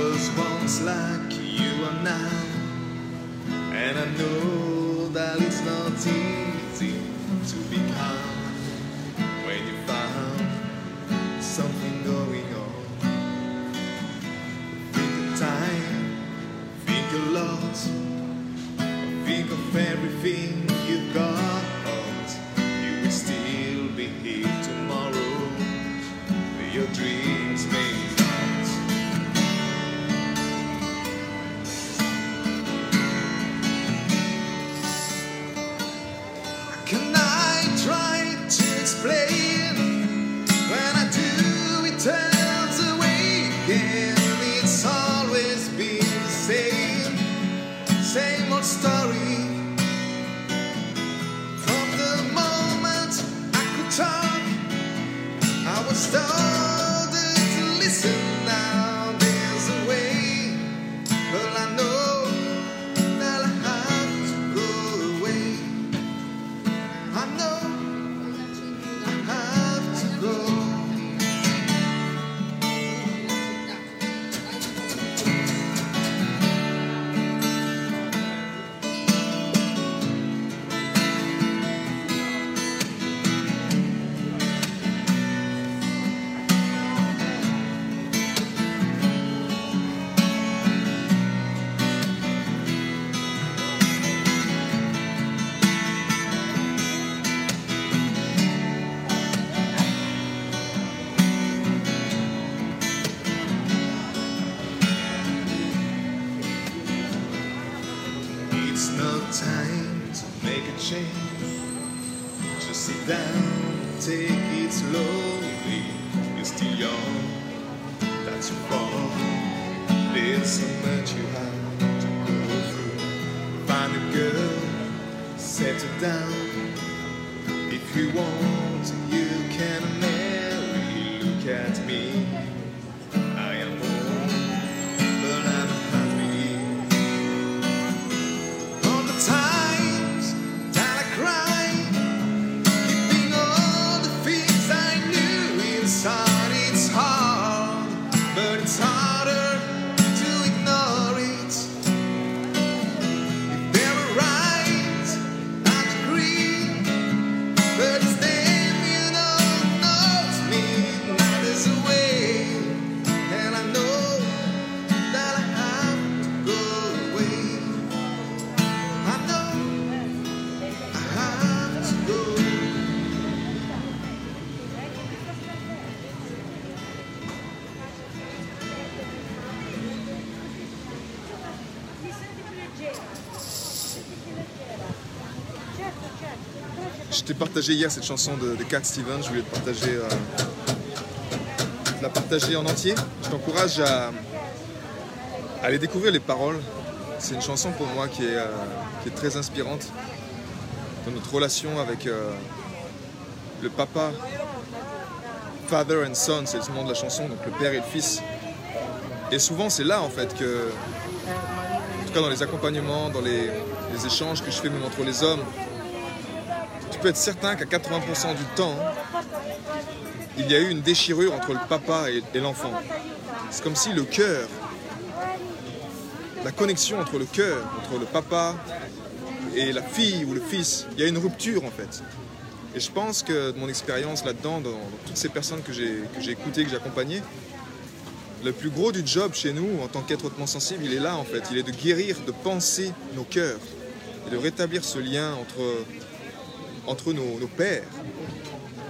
Was once like you are now, and I know that it's not easy to be calm when you found something going on. Think of time, think a lot, change. Just sit down, take it slowly. You're still young, that's fault. There's so much you have to go through. Find a girl, settle down. If you want, you can marry. Look at me. Je t'ai partagé hier cette chanson de, de Cat Stevens, je voulais te euh, la partager en entier. Je t'encourage à, aller découvrir les paroles. C'est une chanson pour moi qui est, euh, très inspirante dans notre relation avec euh, le papa. Father and Son, c'est le nom de la chanson, donc le père et le fils. Et souvent c'est là en fait que tout cas dans les accompagnements, dans les, les échanges que je fais même entre les hommes, peux être certain qu'à 80% du temps, il y a eu une déchirure entre le papa et, l'enfant. C'est comme si le cœur, la connexion entre le cœur, entre le papa et la fille ou le fils, il y a une rupture en fait. Et je pense que de mon expérience là-dedans, dans, dans toutes ces personnes que j'ai que j'ai écoutées, que j'ai accompagnées, le plus gros du job chez nous, en tant qu'être hautement sensible, il est là en fait. Il est de guérir, de penser nos cœurs et de rétablir ce lien entre, entre nos, pères,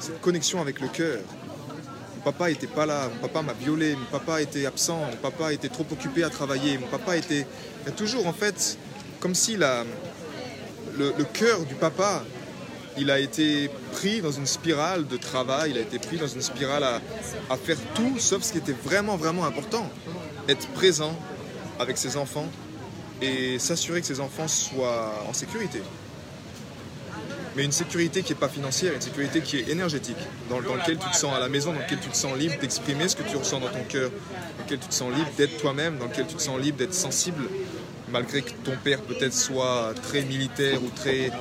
cette connexion avec le cœur. Mon papa n'était pas là, mon papa m'a violé, mon papa était absent, mon papa était trop occupé à travailler, mon papa était. Il y a toujours en fait, comme si la, le, cœur du papa, il a été pris dans une spirale de travail, il a été pris dans une spirale à faire tout sauf ce qui était vraiment, vraiment important. Être présent avec ses enfants et s'assurer que ses enfants soient en sécurité. Mais une sécurité qui n'est pas financière, une sécurité qui est énergétique, dans, laquelle tu te sens à la maison, dans laquelle tu te sens libre d'exprimer ce que tu ressens dans ton cœur, dans laquelle tu te sens libre d'être toi-même, dans laquelle tu te sens libre d'être sensible, malgré que ton père peut-être soit très militaire ou très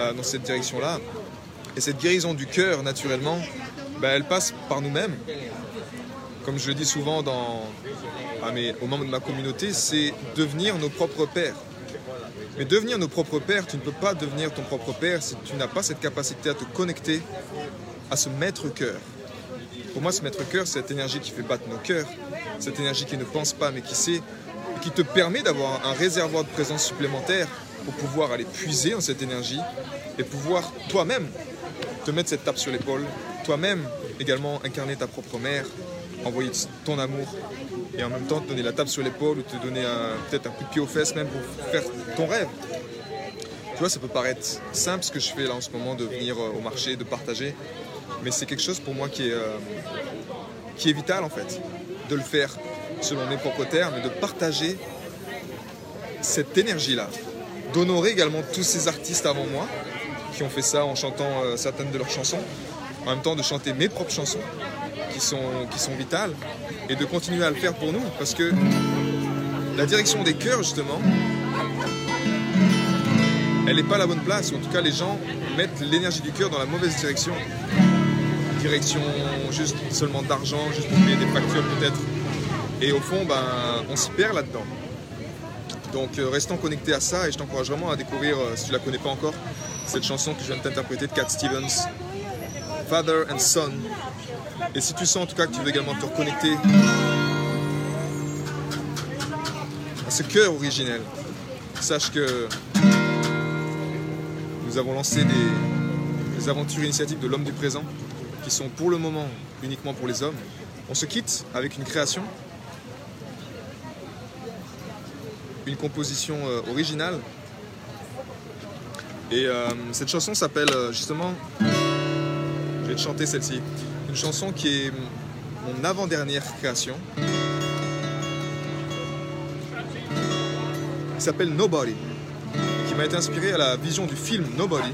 euh, dans cette direction-là. Et cette guérison du cœur, naturellement, ben, elle passe par nous-mêmes. Comme je le dis souvent dans, à mes, aux membres de ma communauté, c'est devenir nos propres pères. Mais devenir nos propres pères, tu ne peux pas devenir ton propre père si tu n'as pas cette capacité à te connecter à ce maître cœur. Pour moi, ce maître cœur, c'est cette énergie qui fait battre nos cœurs, cette énergie qui ne pense pas mais qui sait, et qui te permet d'avoir un réservoir de présence supplémentaire pour pouvoir aller puiser dans cette énergie et pouvoir toi-même te mettre cette tape sur l'épaule, toi-même également incarner ta propre mère, envoyer ton amour et en même temps te donner la tape sur l'épaule ou te donner peut-être un coup de pied aux fesses même pour faire ton rêve. Tu vois, ça peut paraître simple ce que je fais là en ce moment de venir euh, au marché, de partager, mais c'est quelque chose pour moi qui est, euh, qui est vital en fait, de le faire selon mes propres termes et de partager cette énergie-là, d'honorer également tous ces artistes avant moi qui ont fait ça en chantant euh, certaines de leurs chansons, en même temps de chanter mes propres chansons qui sont, qui sont vitales et de continuer à le faire pour nous parce que la direction des cœurs justement elle n'est pas la bonne place. En tout cas les gens mettent l'énergie du cœur dans la mauvaise direction. Direction juste seulement d'argent juste pour payer des factures peut-être. Et au fond ben on s'y perd là-dedans. Donc euh, restons connectés à ça et je t'encourage vraiment à découvrir euh, si tu la connais pas encore cette chanson que je viens de t'interpréter de Cat Stevens Father and Son et si tu sens en tout cas que tu veux également te reconnecter à ce cœur originel, sache que nous avons lancé des, aventures initiatives de l'homme du présent qui sont pour le moment uniquement pour les hommes. On se quitte avec une création, une composition euh, originale. Et euh, cette chanson s'appelle euh, justement vais te chanter celle-ci. Une chanson qui est mon avant-dernière création. Qui s'appelle Nobody. Qui m'a été inspirée à la vision du film Nobody.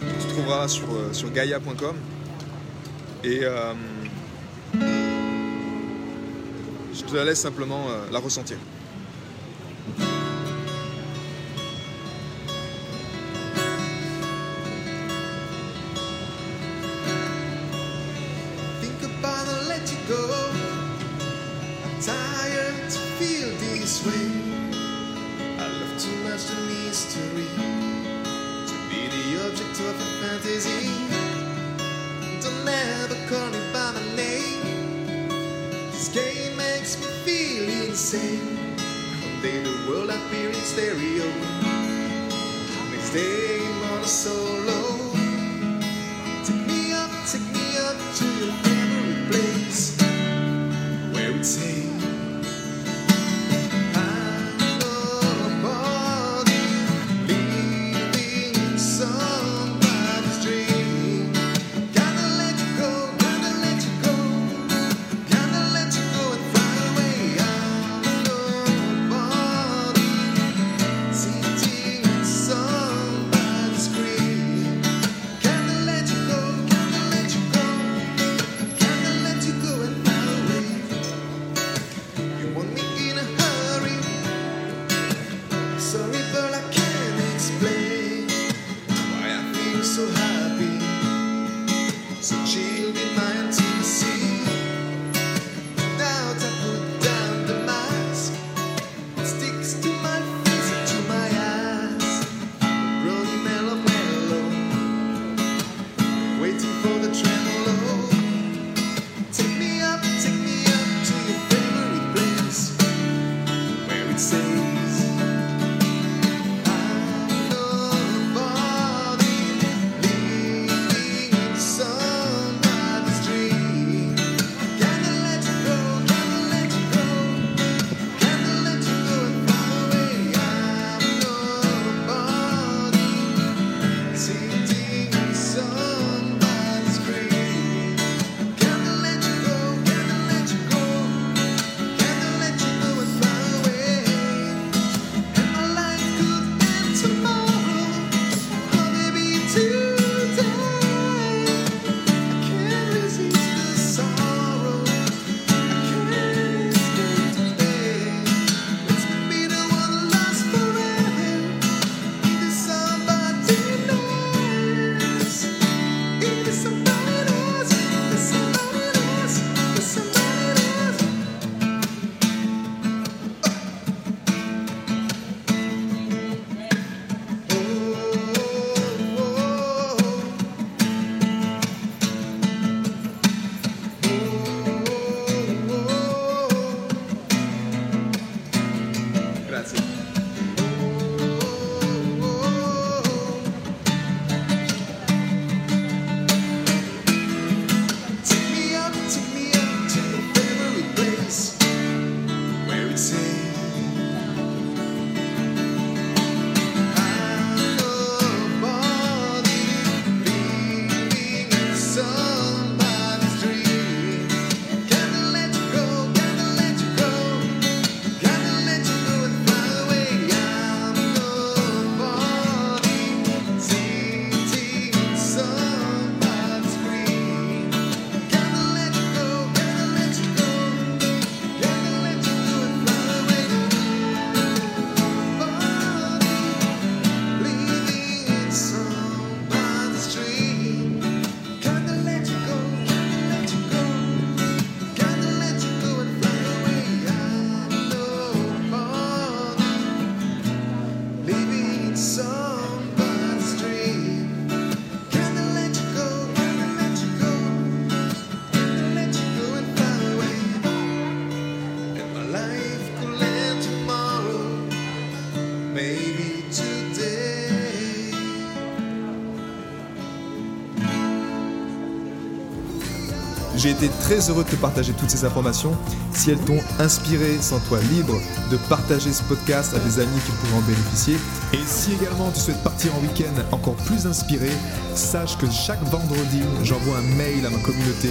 Que tu trouveras sur, euh, sur gaia.com. Et euh, je te la laisse simplement euh, la ressentir. Insane. One day the world appear in stereo. Next day I'm solo. so J'ai été très heureux de te partager toutes ces informations. Si elles t'ont inspiré, sens-toi libre de partager ce podcast à des amis qui pourraient en bénéficier. Et si également tu souhaites partir en week-end encore plus inspiré, sache que chaque vendredi, j'envoie un mail à ma communauté